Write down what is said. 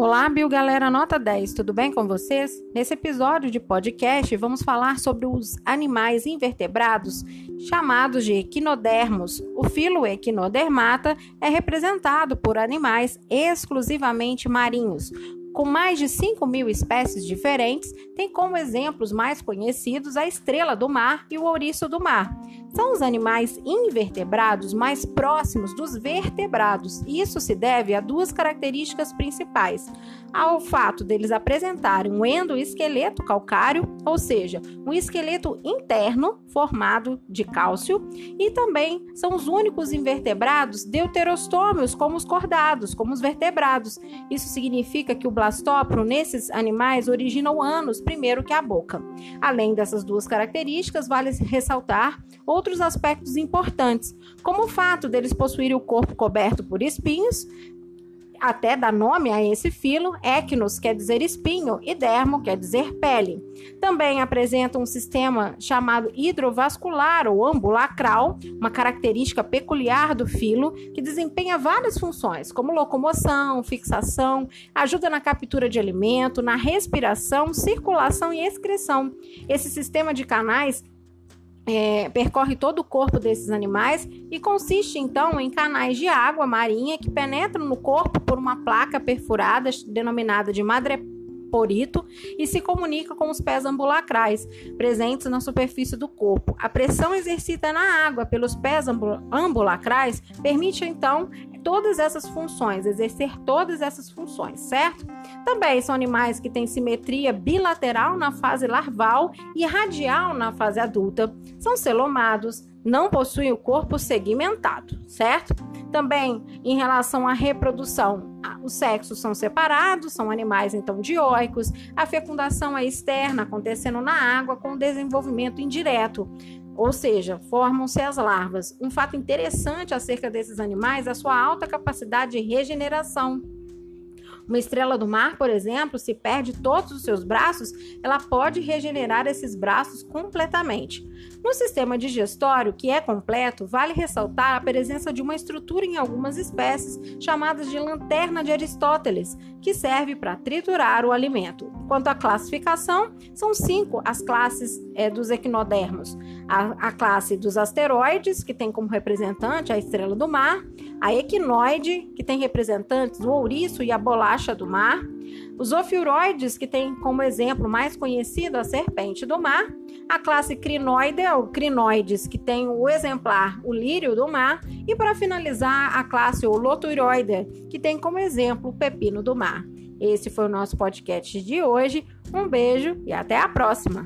Olá, Bio Galera Nota 10, tudo bem com vocês? Nesse episódio de podcast, vamos falar sobre os animais invertebrados chamados de equinodermos. O filo Equinodermata é representado por animais exclusivamente marinhos, com mais de 5 mil espécies diferentes, tem como exemplos mais conhecidos a estrela do mar e o ouriço do mar. São os animais invertebrados mais próximos dos vertebrados. Isso se deve a duas características principais: ao fato deles apresentarem um endoesqueleto calcário, ou seja, um esqueleto interno formado de cálcio, e também são os únicos invertebrados deuterostômios, como os cordados, como os vertebrados. Isso significa que o blastóporo nesses animais origina o ânus primeiro que a boca. Além dessas duas características, vale ressaltar outros aspectos importantes, como o fato deles possuírem o corpo coberto por espinhos, até dá nome a esse filo, equnos quer dizer espinho e dermo quer dizer pele. Também apresenta um sistema chamado hidrovascular ou ambulacral, uma característica peculiar do filo que desempenha várias funções, como locomoção, fixação, ajuda na captura de alimento, na respiração, circulação e excreção. Esse sistema de canais é, percorre todo o corpo desses animais e consiste então em canais de água marinha que penetram no corpo por uma placa perfurada denominada de madreporito e se comunica com os pés ambulacrais presentes na superfície do corpo. A pressão exercida na água pelos pés ambulacrais permite então todas essas funções, exercer todas essas funções, certo? Também são animais que têm simetria bilateral na fase larval e radial na fase adulta. São celomados, não possuem o corpo segmentado, certo? Também em relação à reprodução, os sexos são separados, são animais então dioicos. A fecundação é externa, acontecendo na água com desenvolvimento indireto ou seja, formam-se as larvas. Um fato interessante acerca desses animais é a sua alta capacidade de regeneração. Uma estrela do mar, por exemplo, se perde todos os seus braços, ela pode regenerar esses braços completamente. No sistema digestório, que é completo, vale ressaltar a presença de uma estrutura em algumas espécies chamada de lanterna de Aristóteles, que serve para triturar o alimento. Quanto à classificação, são cinco as classes é, dos equinodermos: a, a classe dos asteroides, que tem como representante a estrela do mar, a equinoide, que tem representantes o ouriço e a bolacha do mar, os ofiuroides, que tem como exemplo mais conhecido a serpente do mar, a classe crinoide, ou crinoides, que tem o exemplar o lírio do mar, e para finalizar, a classe holoturoide, que tem como exemplo o pepino do mar. Esse foi o nosso podcast de hoje. Um beijo e até a próxima!